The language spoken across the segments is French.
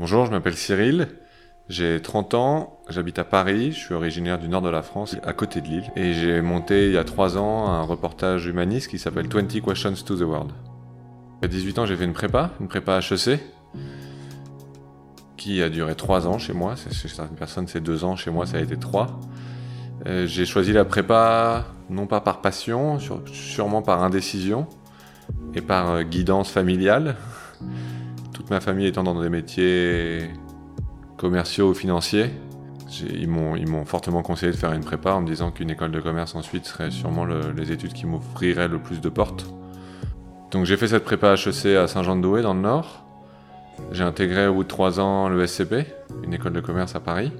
Bonjour, je m'appelle Cyril. J'ai 30 ans, j'habite à Paris, je suis originaire du nord de la France, à côté de Lille. Et j'ai monté il y a 3 ans un reportage humaniste qui s'appelle 20 Questions to the World. À 18 ans, j'ai fait une prépa, une prépa HEC, qui a duré 3 ans chez moi. Chez certaines personnes, c'est 2 ans, chez moi, ça a été 3. Euh, j'ai choisi la prépa non pas par passion, sûrement par indécision et par euh, guidance familiale ma famille étant dans des métiers commerciaux ou financiers, ils m'ont fortement conseillé de faire une prépa en me disant qu'une école de commerce ensuite serait sûrement les études qui m'offriraient le plus de portes. Donc j'ai fait cette prépa HEC à Saint-Jean-de-Douai dans le Nord. J'ai intégré au bout de trois ans le SCP, une école de commerce à Paris.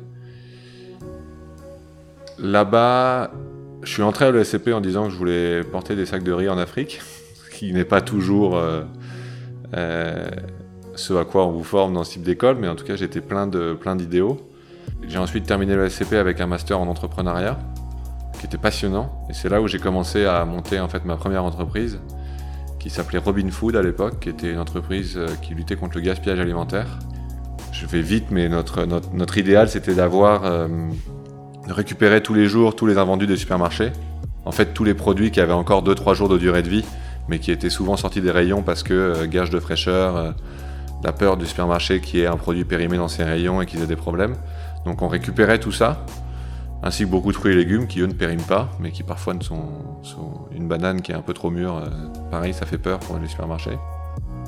Là-bas, je suis entré à l'ESCP en disant que je voulais porter des sacs de riz en Afrique, ce qui n'est pas toujours euh, euh, ce à quoi on vous forme dans ce type d'école, mais en tout cas j'étais plein de plein d'idéaux. J'ai ensuite terminé le SCP avec un master en entrepreneuriat, qui était passionnant, et c'est là où j'ai commencé à monter en fait ma première entreprise, qui s'appelait Robin Food à l'époque, qui était une entreprise euh, qui luttait contre le gaspillage alimentaire. Je vais vite, mais notre, notre, idéal c'était d'avoir euh, récupéré tous les jours tous les invendus des supermarchés. En fait, tous les produits qui avaient encore 2-3 jours de durée de vie, mais qui étaient souvent sortis des rayons parce que euh, gage de fraîcheur, la peur du supermarché qui ait un produit périmé dans ses rayons et qu'ils aient des problèmes. Donc on récupérait tout ça, ainsi que beaucoup de fruits et légumes qui eux ne périment pas, mais qui parfois sont, une banane qui est un peu trop mûre. Euh, pareil, ça fait peur pour les supermarchés.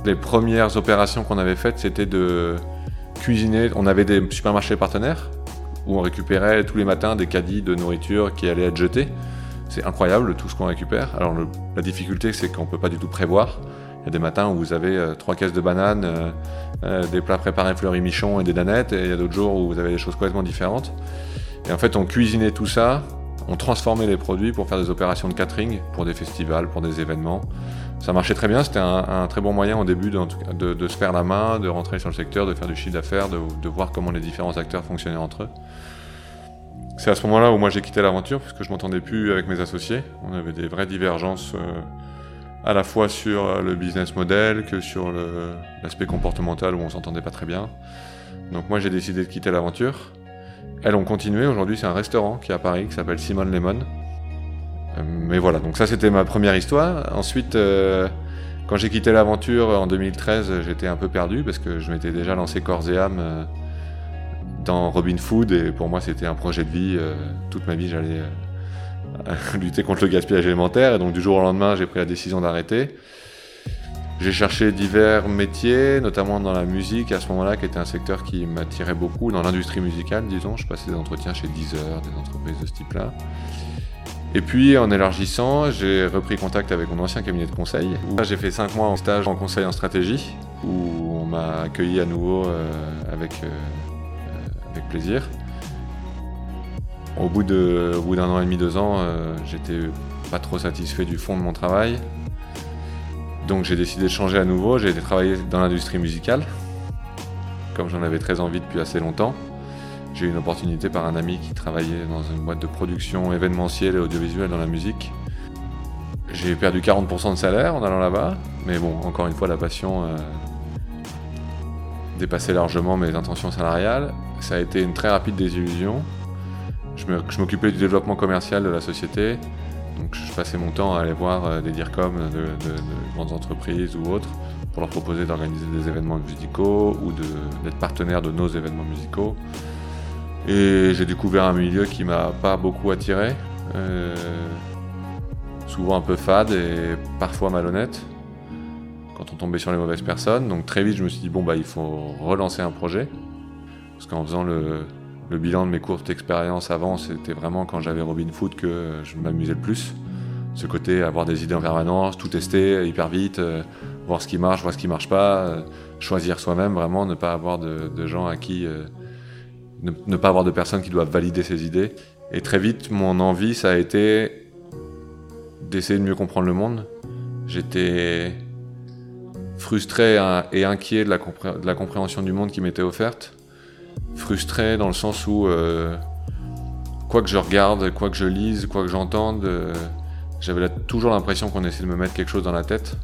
Les premières opérations qu'on avait faites, c'était de cuisiner. On avait des supermarchés partenaires où on récupérait tous les matins des caddies de nourriture qui allaient être jetés. C'est incroyable tout ce qu'on récupère. Alors la difficulté, c'est qu'on ne peut pas du tout prévoir. Il y a des matins où vous avez euh, trois caisses de bananes, euh, euh, des plats préparés fleuris michon et des danettes, et il y a d'autres jours où vous avez des choses complètement différentes. Et en fait, on cuisinait tout ça, on transformait les produits pour faire des opérations de catering, pour des festivals, pour des événements. Ça marchait très bien, c'était un, très bon moyen au début de, se faire la main, de rentrer sur le secteur, de faire du chiffre d'affaires, de, voir comment les différents acteurs fonctionnaient entre eux. C'est à ce moment-là où moi j'ai quitté l'aventure, parce que je m'entendais plus avec mes associés. On avait des vraies divergences à la fois sur euh, le business model que sur l'aspect comportemental où on s'entendait pas très bien. Donc moi j'ai décidé de quitter l'aventure. Elles ont continué, aujourd'hui c'est un restaurant qui est à Paris qui s'appelle Simone Lemon. Euh, mais voilà, donc ça c'était ma première histoire. Ensuite, euh, quand j'ai quitté l'aventure en 2013, j'étais un peu perdu parce que je m'étais déjà lancé corps et âme dans Robin Food et pour moi c'était un projet de vie. toute ma vie j'allais lutter contre le gaspillage alimentaire. Et donc du jour au lendemain, j'ai pris la décision d'arrêter. J'ai cherché divers métiers, notamment dans la musique à ce moment-là, qui était un secteur qui m'attirait beaucoup, dans l'industrie musicale, disons. Je passais des entretiens chez Deezer, des entreprises de ce type-là. Et puis, en élargissant, j'ai repris contact avec mon ancien cabinet de conseil. J'ai fait cinq mois en stage en conseil en stratégie, où on m'a accueilli à nouveau euh, avec, euh, euh, avec plaisir. Au bout d'un an et demi, deux ans, euh, j'étais pas trop satisfait du fond de mon travail. Donc j'ai décidé de changer à nouveau. J'ai été travailler dans l'industrie musicale, comme j'en avais très envie depuis assez longtemps. J'ai eu une opportunité par un ami qui travaillait dans une boîte de production événementielle et audiovisuelle dans la musique. J'ai perdu 40% de salaire en allant là-bas, mais bon, encore une fois, la passion euh, dépassait largement mes intentions salariales. Ça a été une très rapide désillusion. Je m'occupais du développement commercial de la société. Donc je passais mon temps à aller voir euh, des DIRCOM de, de, grandes entreprises ou autres pour leur proposer d'organiser des événements musicaux ou d'être partenaire de nos événements musicaux. Et j'ai découvert un milieu qui m'a pas beaucoup attiré, euh, souvent un peu fade et parfois malhonnête quand on tombait sur les mauvaises personnes. Donc très vite je me suis dit bon bah il faut relancer un projet parce qu'en faisant le, le bilan de mes courtes expériences avant, c'était vraiment quand j'avais Robin Food que je m'amusais le plus. Ce côté, avoir des idées en permanence, tout tester hyper vite, euh, voir ce qui marche, voir ce qui marche pas, euh, choisir soi-même, vraiment, ne pas avoir de, gens à qui. Euh, ne, pas avoir de personnes qui doivent valider ses idées. Et très vite, mon envie, ça a été d'essayer de mieux comprendre le monde. J'étais frustré et inquiet de la compréhension du monde qui m'était offerte frustré dans le sens où, euh, quoi que je regarde, quoi que je lise, quoi que j'entende, euh, j'avais toujours l'impression qu'on essayait de me mettre quelque chose dans la tête.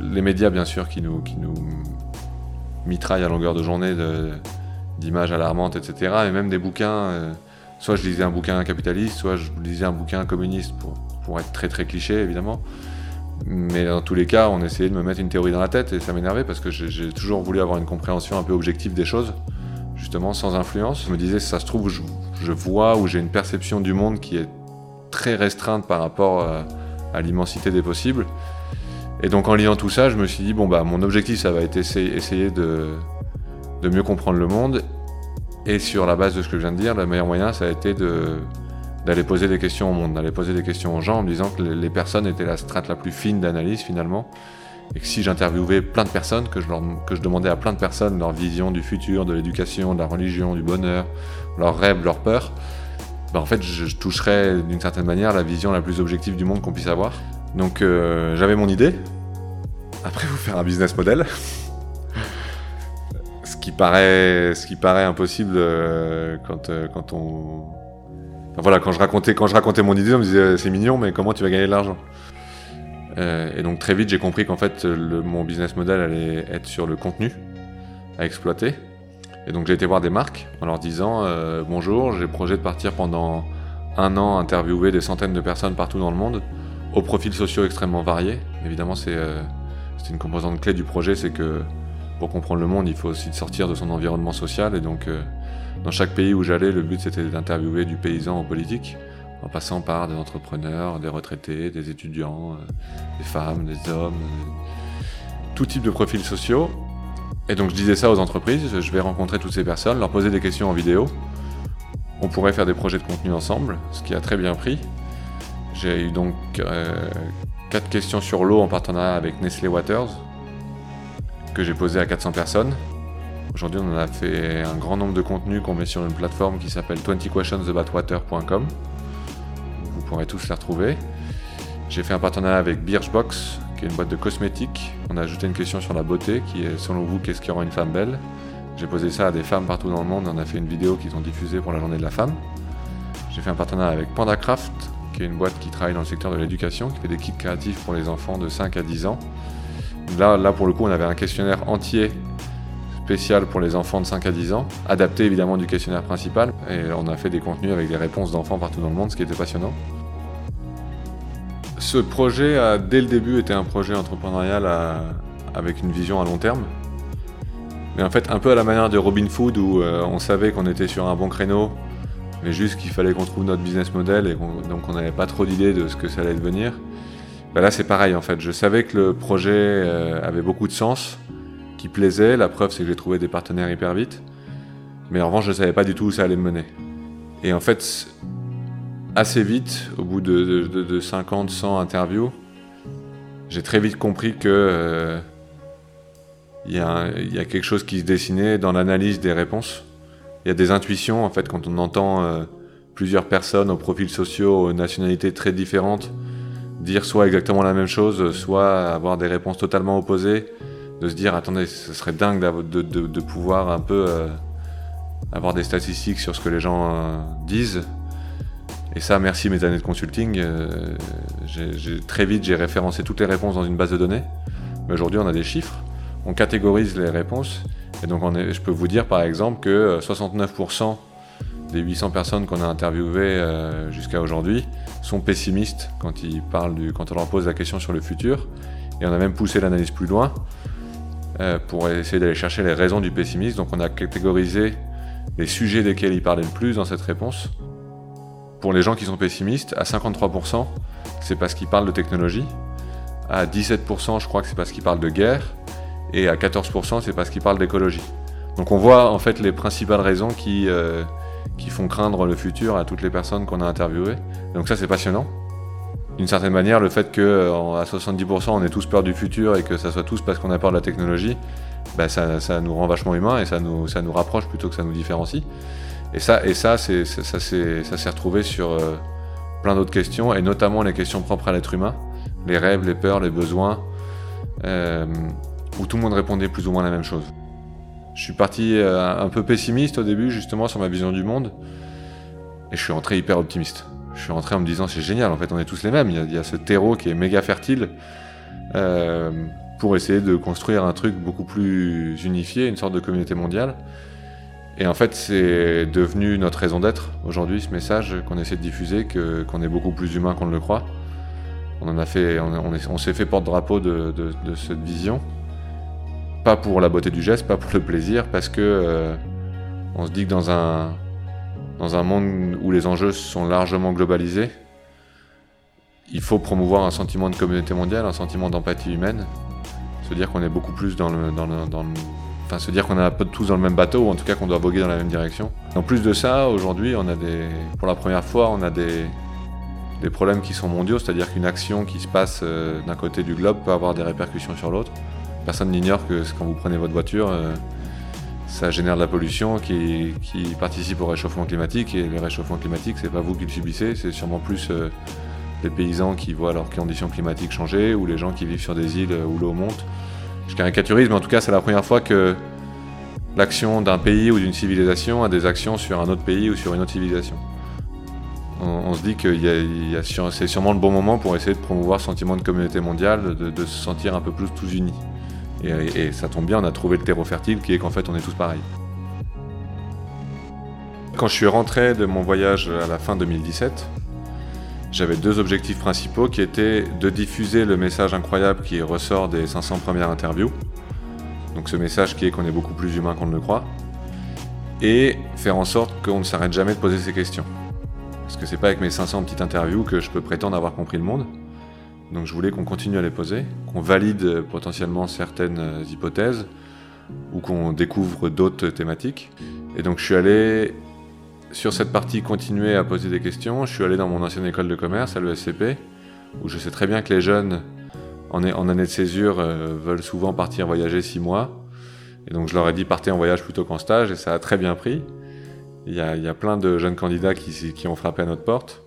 Les médias, bien sûr, qui nous, qui nous mitraille à longueur de journée d'images alarmantes, etc. Et même des bouquins, soit je lisais un bouquin capitaliste, soit je lisais un bouquin communiste, pour, pour être très très cliché évidemment. Mais dans tous les cas, on essayait de me mettre une théorie dans la tête et ça m'énervait parce que j'ai toujours voulu avoir une compréhension un peu objective des choses, justement sans influence. Je me disais, ça se trouve, je, vois ou j'ai une perception du monde qui est très restreinte par rapport à, à l'immensité des possibles. Et donc en liant tout ça, je me suis dit, bon bah mon objectif, ça va être essayer, essayer de, de mieux comprendre le monde. Et sur la base de ce que je viens de dire, le meilleur moyen, ça a été de d'aller poser des questions au monde, d'aller poser des questions aux gens en me disant que les personnes étaient la strate la plus fine d'analyse finalement. Et que si j'interviewais plein de personnes, que je, leur, que je demandais à plein de personnes leur vision du futur, de l'éducation, de la religion, du bonheur, leurs rêves, leurs peurs, ben en fait je, toucherais d'une certaine manière la vision la plus objective du monde qu'on puisse avoir. Donc euh, j'avais mon idée. Après, vous faire un business model. ce, qui paraît, ce qui paraît impossible euh, quand, euh, quand on voilà, quand je racontais, quand je racontais mon idée, on me disait c'est mignon, mais comment tu vas gagner de l'argent euh, Et donc très vite, j'ai compris qu'en fait, mon business model allait être sur le contenu à exploiter. Et donc j'ai été voir des marques en leur disant euh, bonjour, j'ai projet de partir pendant un an interviewer des centaines de personnes partout dans le monde, aux profils sociaux extrêmement variés. Évidemment, c'est euh, une composante clé du projet, c'est que pour comprendre le monde, il faut aussi sortir de son environnement social et donc dans chaque pays où j'allais, le but c'était d'interviewer du paysan au politique, en passant par des entrepreneurs, des retraités, des étudiants, euh, des femmes, des hommes, euh, tout type de profils sociaux. Et donc je disais ça aux entreprises, je vais rencontrer toutes ces personnes, leur poser des questions en vidéo. On pourrait faire des projets de contenu ensemble, ce qui a très bien pris. J'ai eu donc euh, quatre questions sur l'eau en partenariat avec Nestlé Waters, que j'ai posé à 400 personnes. Aujourd'hui, on a fait un grand nombre de contenus qu'on met sur une plateforme qui s'appelle 20questionsaboutwater.com. Vous pourrez tous les retrouver. J'ai fait un partenariat avec Birchbox, qui est une boîte de cosmétiques. On a ajouté une question sur la beauté, qui est selon vous, qu'est-ce qui rend une femme belle? J'ai posé ça à des femmes partout dans le monde. On a fait une vidéo qu'ils ont diffusée pour la journée de la femme. J'ai fait un partenariat avec PandaCraft, qui est une boîte qui travaille dans le secteur de l'éducation, qui fait des kits créatifs pour les enfants de 5 à 10 ans. Là, là, pour le coup, on avait un questionnaire entier spécial pour les enfants de 5 à 10 ans, adapté évidemment du questionnaire principal. Et on a fait des contenus avec des réponses d'enfants partout dans le monde, ce qui était passionnant. Ce projet a dès le début été un projet entrepreneurial avec une vision à long terme. Mais en fait, un peu à la manière de Robin Food, où euh, on savait qu'on était sur un bon créneau, mais juste qu'il fallait qu'on trouve notre business model et donc on n'avait pas trop d'idées de ce que ça allait devenir. Ben là, c'est pareil en fait. Je savais que le projet euh, avait beaucoup de sens, qui plaisait. La preuve, c'est que j'ai trouvé des partenaires hyper vite. Mais en revanche, je ne savais pas du tout où ça allait me mener. Et en fait, assez vite, au bout de, 50, 100 interviews, j'ai très vite compris que euh, il y, a quelque chose qui se dessinait dans l'analyse des réponses. Il y a des intuitions, en fait, quand on entend euh, plusieurs personnes aux profils sociaux, aux nationalités très différentes, dire soit exactement la même chose, soit avoir des réponses totalement opposées de se dire attendez, ce serait dingue de, pouvoir un peu euh, avoir des statistiques sur ce que les gens euh, disent. Et ça, merci mes années de consulting, euh, très vite j'ai référencé toutes les réponses dans une base de données. Mais aujourd'hui, on a des chiffres, on catégorise les réponses. Et donc, je peux vous dire par exemple que 69% des 800 personnes qu'on a interviewées jusqu'à aujourd'hui sont pessimistes quand on leur pose la question sur le futur. Et on a même poussé l'analyse plus loin. Euh, pour essayer d'aller chercher les raisons du pessimisme. Donc on a catégorisé les sujets desquels il parlait le plus dans cette réponse. Pour les gens qui sont pessimistes, à 53%, c'est parce qu'ils parlent de technologie. À 17%, je crois que c'est parce qu'ils parlent de guerre. Et à 14%, c'est parce qu'ils parlent d'écologie. Donc on voit en fait les principales raisons qui, euh, qui font craindre le futur à toutes les personnes qu'on a interviewées. Donc ça c'est passionnant d'une certaine manière, le fait qu'à euh, 70% on ait tous peur du futur et que ça soit tous parce qu'on a peur de la technologie, bah, ça, nous rend vachement humains et ça nous, rapproche plutôt que ça nous différencie. Et ça, ça, s'est retrouvé sur euh, plein d'autres questions, et notamment les questions propres à l'être humain, les rêves, les peurs, les besoins, euh, où tout le monde répondait plus ou moins la même chose. Je suis parti un peu pessimiste au début, justement, sur ma vision du monde, et je suis rentré hyper optimiste je suis rentré en me disant c'est génial, en fait on est tous les mêmes, il y, a, ce terreau qui est méga fertile. Euh, pour essayer de construire un truc beaucoup plus unifié, une sorte de communauté mondiale. Et en fait, c'est devenu notre raison d'être aujourd'hui, ce message qu'on essaie de diffuser, qu'on est beaucoup plus humain qu'on ne le croit. On en a fait, s'est fait porte-drapeau de, cette vision. Pas pour la beauté du geste, pas pour le plaisir, parce que euh, on se dit que dans un, dans un monde où les enjeux sont largement globalisés, il faut promouvoir un sentiment de communauté mondiale, un sentiment d'empathie humaine, se dire qu'on est beaucoup plus dans le, enfin se dire qu'on est un peu tous dans le même bateau ou en tout cas qu'on doit voguer dans la même direction. En plus de ça, aujourd'hui, on a des, pour la première fois, on a des, des problèmes qui sont mondiaux, c'est-à-dire qu'une action qui se passe euh, d'un côté du globe peut avoir des répercussions sur l'autre. Personne n'ignore que quand vous prenez votre voiture, euh, ça génère de la pollution qui, participe au réchauffement climatique et le réchauffement climatique, c'est pas vous qui le subissez, c'est sûrement plus euh, les paysans qui voient leurs conditions climatiques changer ou les gens qui vivent sur des îles où l'eau monte. Je caricaturise, mais en tout cas, c'est la première fois que l'action d'un pays ou d'une civilisation a des actions sur un autre pays ou sur une autre civilisation. On, se dit que c'est sûrement le bon moment pour essayer de promouvoir ce sentiment de communauté mondiale, de, se sentir un peu plus tous unis. Et, ça tombe bien, on a trouvé le terreau fertile qui est qu'en fait on est tous pareils. Quand je suis rentré de mon voyage à la fin 2017, j'avais deux objectifs principaux qui étaient de diffuser le message incroyable qui ressort des 500 premières interviews. Donc ce message qui est qu'on est beaucoup plus humain qu'on ne le croit. Et faire en sorte qu'on ne s'arrête jamais de poser ces questions. Parce que c'est pas avec mes 500 petites interviews que je peux prétendre avoir compris le monde. Donc je voulais qu'on continue à les poser, qu'on valide potentiellement certaines hypothèses ou qu'on découvre d'autres thématiques. Et donc je suis allé sur cette partie continuer à poser des questions, je suis allé dans mon ancienne école de commerce à l'ESCP, où je sais très bien que les jeunes en, année de césure euh, veulent souvent partir voyager six mois. Et donc je leur ai dit partez en voyage plutôt qu'en stage, et ça a très bien pris. Il y a, plein de jeunes candidats qui, ont frappé à notre porte.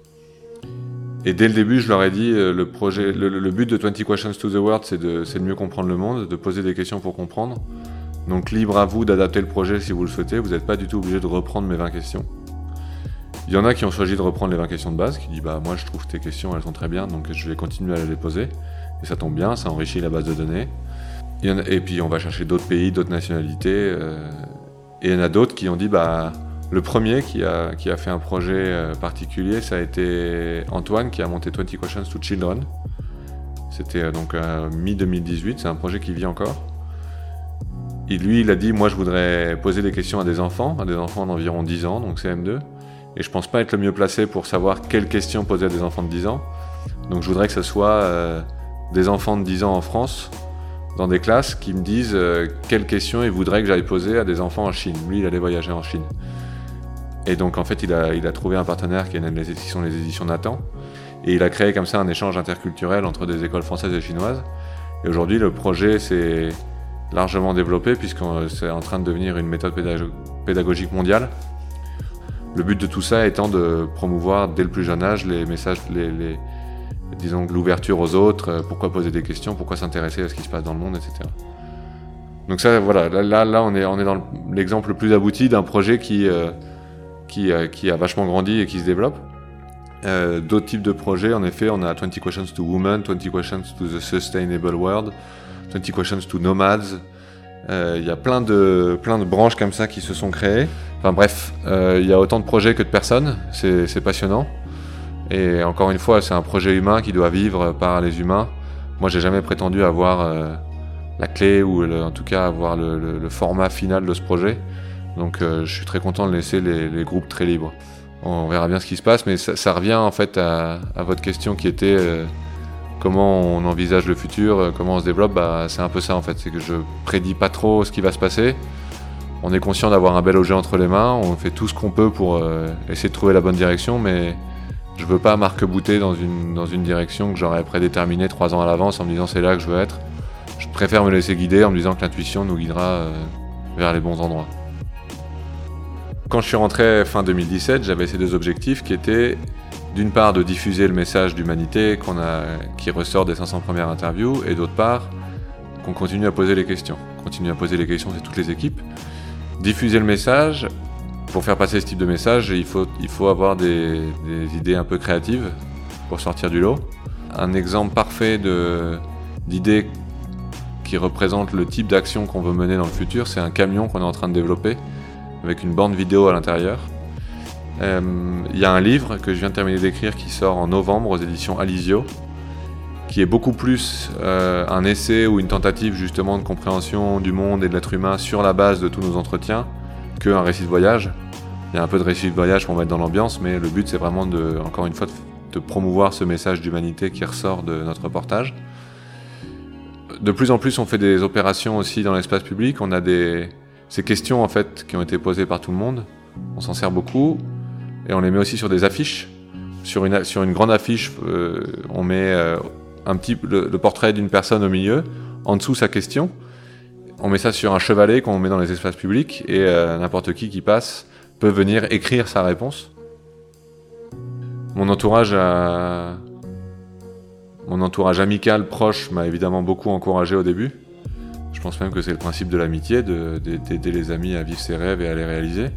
Et dès le début, je leur ai dit, euh, le, projet, le, but de 20 Questions to the World, c'est de, de mieux comprendre le monde, de poser des questions pour comprendre. Donc libre à vous d'adapter le projet si vous le souhaitez, vous n'êtes pas du tout obligé de reprendre mes 20 questions. Il y en a qui ont choisi de reprendre les 20 questions de base, qui disent bah moi je trouve tes questions elles sont très bien, donc je vais continuer à les poser. Et ça tombe bien, ça enrichit la base de données. et puis on va chercher d'autres pays, d'autres nationalités. Euh, et il y en a d'autres qui ont dit bah le premier qui a, fait un projet euh, particulier, ça a été Antoine qui a monté 20 Questions to Children. C'était euh, donc mi-2018, c'est un projet qui vit encore. Et lui, il a dit, moi je voudrais poser des questions à des enfants, à des enfants d'environ 10 ans, donc CM2. Et je pense pas être le mieux placé pour savoir quelles questions poser à des enfants de 10 ans. Donc je voudrais que ce soit euh, des enfants de 10 ans en France, dans des classes, qui me disent euh, quelles questions ils voudraient que j'aille poser à des enfants en Chine. Lui, il allait voyager en Chine. Et donc en fait, il a, trouvé un partenaire qui, sont les éditions Nathan. Et il a créé comme ça un échange interculturel entre des écoles françaises et chinoises. Et aujourd'hui, le projet s'est largement développé puisque c'est en train de devenir une méthode pédagogique mondiale le but de tout ça étant de promouvoir dès le plus jeune âge les messages, disons l'ouverture aux autres, euh, pourquoi poser des questions, pourquoi s'intéresser à ce qui se passe dans le monde, etc. Donc ça, voilà, là, là, on est, on est dans l'exemple le plus abouti d'un projet qui, euh, qui, euh, qui, a vachement grandi et qui se développe. D'autres types de projets, en effet, on a 20 Questions to Women, 20 Questions to the Sustainable World, 20 Questions to Nomads. Il y a plein de, branches comme ça qui se sont créées. Enfin bref, euh, il y a autant de projets que de personnes, c'est passionnant. Et encore une fois, c'est un projet humain qui doit vivre par les humains. Moi, j'ai jamais prétendu avoir euh, la clé ou en tout cas avoir le, format final de ce projet. Donc, euh, je suis très content de laisser les, groupes très libres. On verra bien ce qui se passe, mais ça, revient en fait à, votre question qui était comment on envisage le futur, comment on se développe. Bah, c'est un peu ça en fait, c'est que je prédis pas trop ce qui va se passer. On est conscient d'avoir un bel objet entre les mains, on fait tout ce qu'on peut pour euh, essayer de trouver la bonne direction, mais je veux pas marque-bouter dans une, dans une direction que j'aurais prédéterminée trois ans à l'avance en me disant c'est là que je veux être. Je préfère me laisser guider en me disant que l'intuition nous guidera euh, vers les bons endroits. Quand je suis rentré fin 2017, j'avais ces deux objectifs qui étaient d'une part de diffuser le message d'humanité qui ressort des 500 premières interviews, et d'autre part qu'on continue à poser les questions. Continue à poser les questions, c'est toutes les équipes diffuser le message, pour faire passer ce type de message, il faut, il faut avoir des, idées un peu créatives pour sortir du lot. Un exemple parfait d'idée qui représente le type d'action qu'on veut mener dans le futur. C'est un camion qu'on est en train de développer avec une bande vidéo à l'intérieur. Euh, il y a un livre que je viens de terminer d'écrire qui sort en novembre aux éditions Alizio, qui est beaucoup plus euh, un essai ou une tentative justement de compréhension du monde et de l'être humain sur la base de tous nos entretiens qu'un récit de voyage. Il y a un peu de récit de voyage pour mettre dans l'ambiance, mais le but c'est vraiment de, encore une fois, de promouvoir ce message d'humanité qui ressort de notre reportage. De plus en plus, on fait des opérations aussi dans l'espace public. On a des ces questions en fait qui ont été posées par tout le monde. On s'en sert beaucoup et on les met aussi sur des affiches. Sur une, grande affiche, euh, on met euh, un petit, le, portrait d'une personne au milieu, en dessous sa question. On met ça sur un chevalet qu'on met dans les espaces publics et euh, n'importe qui qui passe peut venir écrire sa réponse. Mon entourage Mon entourage amical proche m'a évidemment beaucoup encouragé au début. Je pense même que c'est le principe de l'amitié, d'aider les amis à vivre ses rêves et à les réaliser.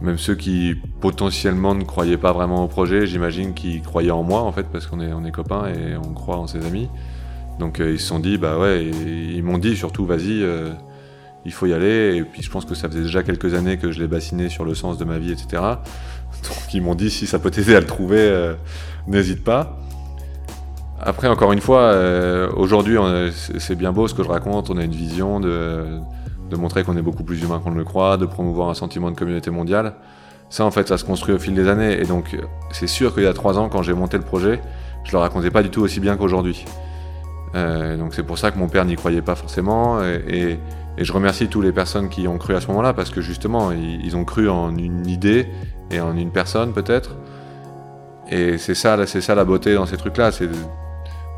Même ceux qui potentiellement ne croyaient pas vraiment au projet, j'imagine qu'ils croyaient en moi en fait, parce qu'on est, copains et on croit en ses amis. Donc euh, ils se sont dit, bah ouais, ils m'ont dit surtout, vas-y, euh, il faut y aller. Et puis je pense que ça faisait déjà quelques années que je les bassinais sur le sens de ma vie, etc. Donc ils m'ont dit, si ça peut t'aider à le trouver, euh, n'hésite pas. Après, encore une fois, aujourd'hui, c'est bien beau ce que je raconte, on a une vision de montrer qu'on est beaucoup plus humain qu'on ne le croit, de promouvoir un sentiment de communauté mondiale. Ça, en fait, ça se construit au fil des années. Et donc, c'est sûr qu'il y a trois ans, quand j'ai monté le projet, je le racontais pas du tout aussi bien qu'aujourd'hui. Euh, donc, c'est pour ça que mon père n'y croyait pas forcément. Et, je remercie toutes les personnes qui ont cru à ce moment-là, parce que justement, ils, ont cru en une idée et en une personne, peut-être. Et c'est ça, ça la beauté dans ces trucs-là.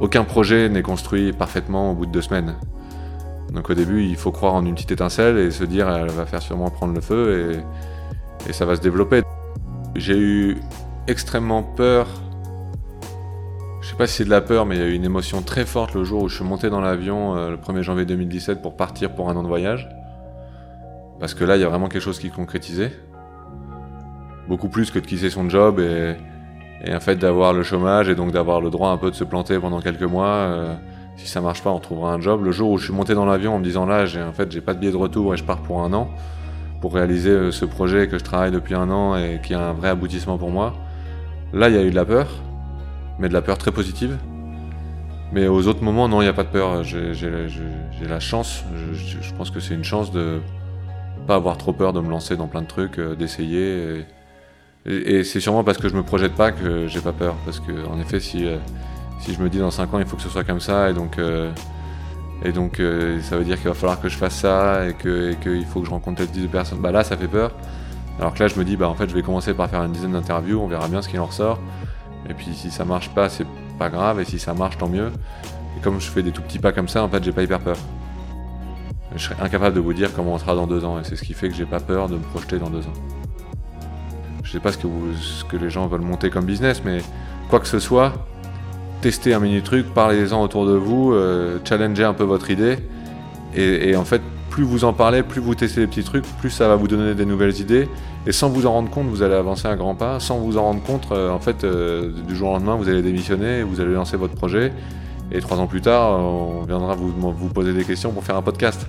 Aucun projet n'est construit parfaitement au bout de deux semaines. Donc au début, il faut croire en une petite étincelle et se dire elle va faire sûrement prendre le feu et, ça va se développer. J'ai eu extrêmement peur. Je sais pas si c'est de la peur, mais il y a eu une émotion très forte le jour où je suis monté dans l'avion euh, le 1er janvier 2017 pour partir pour un an de voyage. Parce que là, il y a vraiment quelque chose qui concrétisait. Beaucoup plus que de quitter son job et, en fait d'avoir le chômage et donc d'avoir le droit un peu de se planter pendant quelques mois. Euh, si ça marche pas, on trouvera un job. Le jour où je suis monté dans l'avion en me disant là, j'ai en fait, j'ai pas de billet de retour et je pars pour un an pour réaliser euh, ce projet que je travaille depuis un an et qui a un vrai aboutissement pour moi. Là, il y a eu de la peur, mais de la peur très positive. Mais aux autres moments, non, il n'y a pas de peur. J'ai la chance, je, pense que c'est une chance de pas avoir trop peur de me lancer dans plein de trucs, euh, d'essayer. Et, c'est sûrement parce que je me projette pas que j'ai pas peur. Parce que, en effet, si, euh, si je me dis dans 5 ans il faut que ce soit comme ça et donc euh, et donc euh, ça veut dire qu'il va falloir que je fasse ça et qu'il faut que je rencontre telle de personnes, bah là ça fait peur. Alors que là je me dis bah en fait je vais commencer par faire une dizaine d'interviews, on verra bien ce qu'il en ressort. Et puis si ça marche pas c'est pas grave et si ça marche tant mieux. Et comme je fais des tout petits pas comme ça en fait j'ai pas hyper peur. Je serais incapable de vous dire comment on sera dans deux ans et c'est ce qui fait que j'ai pas peur de me projeter dans deux ans. Je sais pas ce que, les gens veulent monter comme business mais quoi que ce soit, tester un mini truc, parlez-en autour de vous, euh, challenger un peu votre idée. Et, en fait, plus vous en parlez, plus vous testez les petits trucs, plus ça va vous donner des nouvelles idées. Et sans vous en rendre compte, vous allez avancer un grand pas. Sans vous en rendre compte, euh, en fait, euh, du jour au lendemain, vous allez démissionner, vous allez lancer votre projet. Et trois ans plus tard, on viendra vous, poser des questions pour faire un podcast.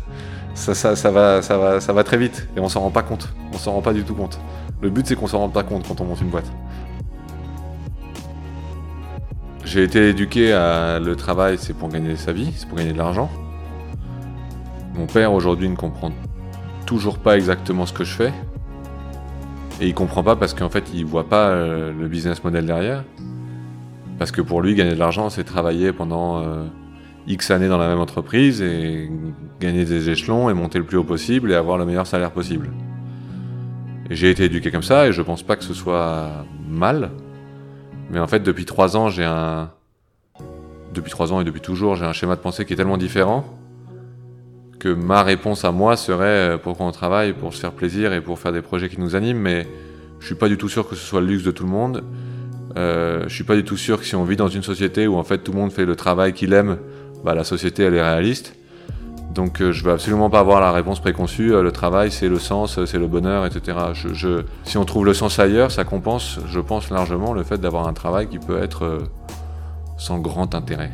Ça, ça, va, ça, va, ça va très vite et on s'en rend pas compte. On s'en rend pas du tout compte. Le but, c'est qu'on s'en rende pas compte quand on monte une boîte. J'ai été éduqué à le travail, c'est pour gagner sa vie, c'est pour gagner de l'argent. Mon père aujourd'hui ne comprend toujours pas exactement ce que je fais. Et il comprend pas parce qu'en fait il voit pas euh, le business model derrière. Parce que pour lui, gagner de l'argent, c'est travailler pendant euh, X années dans la même entreprise et gagner des échelons et monter le plus haut possible et avoir le meilleur salaire possible. J'ai été éduqué comme ça et je pense pas que ce soit mal. Mais en fait, depuis trois ans, j'ai un. Depuis trois ans et depuis toujours, j'ai un schéma de pensée qui est tellement différent que ma réponse à moi serait euh, pourquoi on travaille, pour se faire plaisir et pour faire des projets qui nous animent, mais je suis pas du tout sûr que ce soit le luxe de tout le monde. Euh, je suis pas du tout sûr que si on vit dans une société où en fait tout le monde fait le travail qu'il aime, bah, la société elle est réaliste. Donc euh, je veux absolument pas avoir la réponse préconçue, euh, le travail c'est le sens, euh, c'est le bonheur, etc. si on trouve le sens ailleurs, ça compense, je pense largement, le fait d'avoir un travail qui peut être sans grand intérêt.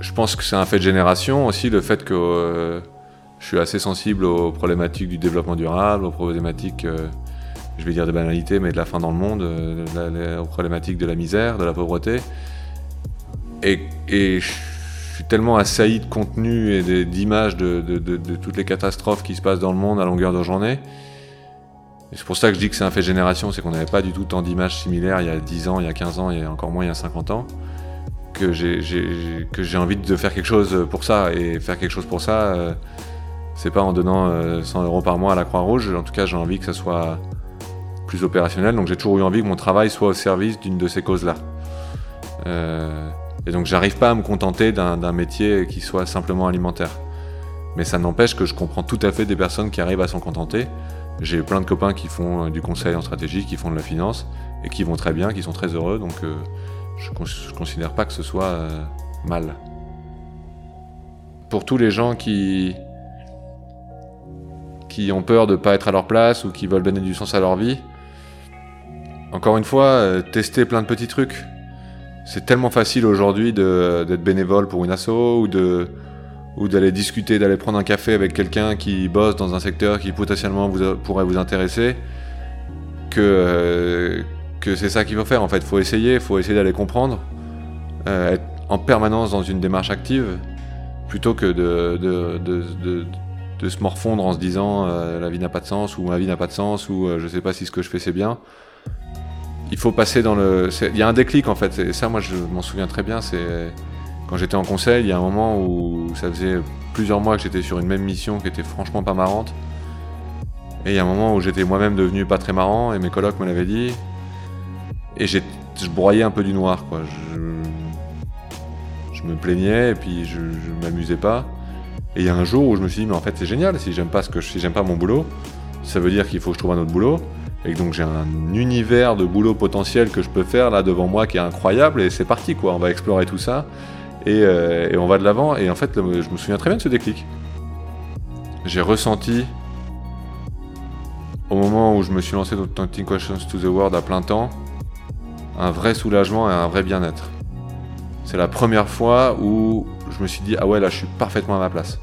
je pense que c'est un fait de génération aussi, le fait que euh, je suis assez sensible aux problématiques du développement durable, aux problématiques, euh, je vais dire des banalités, mais de la faim dans le monde, aux problématiques de la misère, de la pauvreté. Et, je suis tellement assailli de contenu et d'images de, toutes les catastrophes qui se passent dans le monde à longueur de journée. C'est pour ça que je dis que c'est un fait génération, c'est qu'on n'avait pas du tout tant d'images similaires il y a 10 ans, il y a 15 ans, il y a encore moins il y a 50 ans que j'ai envie de faire quelque chose pour ça. Et faire quelque chose pour ça, euh, c'est pas en donnant 100 euh, euros par mois à la Croix-Rouge. En tout cas, j'ai envie que ça soit plus opérationnel. Donc j'ai toujours eu envie que mon travail soit au service d'une de ces causes-là. Euh, et donc j'arrive pas à me contenter d'un métier qui soit simplement alimentaire. Mais ça n'empêche que je comprends tout à fait des personnes qui arrivent à s'en contenter. J'ai plein de copains qui font du conseil en stratégie, qui font de la finance et qui vont très bien, qui sont très heureux. Donc je ne considère pas que ce soit euh, mal. Pour tous les gens qui, qui ont peur de ne pas être à leur place ou qui veulent donner du sens à leur vie, encore une fois, euh, tester plein de petits trucs. C'est tellement facile aujourd'hui d'être bénévole pour une asso ou de ou d'aller discuter, d'aller prendre un café avec quelqu'un qui bosse dans un secteur qui potentiellement vous, pourrait vous intéresser, que, euh, que c'est ça qu'il faut faire en fait. Il faut essayer, il faut essayer d'aller comprendre, euh, être en permanence dans une démarche active, plutôt que de, de, se morfondre en se disant la vie n'a pas de sens ou ma vie n'a pas de sens ou je sais pas si ce que je fais c'est bien. Il faut passer dans le. Il y a un déclic en fait, et ça moi je m'en souviens très bien, c'est quand j'étais en conseil, il y a un moment où ça faisait plusieurs mois que j'étais sur une même mission qui était franchement pas marrante. Et il y a un moment où j'étais moi-même devenu pas très marrant et mes colocs me l'avaient dit. Et je broyais un peu du noir, quoi. Je, me plaignais et puis je, je m'amusais pas. Et il y a un jour où je me suis dit, mais en fait, c'est génial. Si j'aime pas ce que si j'aime pas mon boulot, ça veut dire qu'il faut que je trouve un autre boulot. Et donc j'ai un univers de boulot potentiel que je peux faire là devant moi qui est incroyable. Et c'est parti, quoi. On va explorer tout ça et, euh, on va de l'avant. Et en fait, je me souviens très bien de ce déclic. J'ai ressenti au moment où je me suis lancé dans 20 Questions to the World à plein temps, un vrai soulagement et un vrai bien-être. C'est la première fois où je me suis dit, ah ouais, là je suis parfaitement à ma place.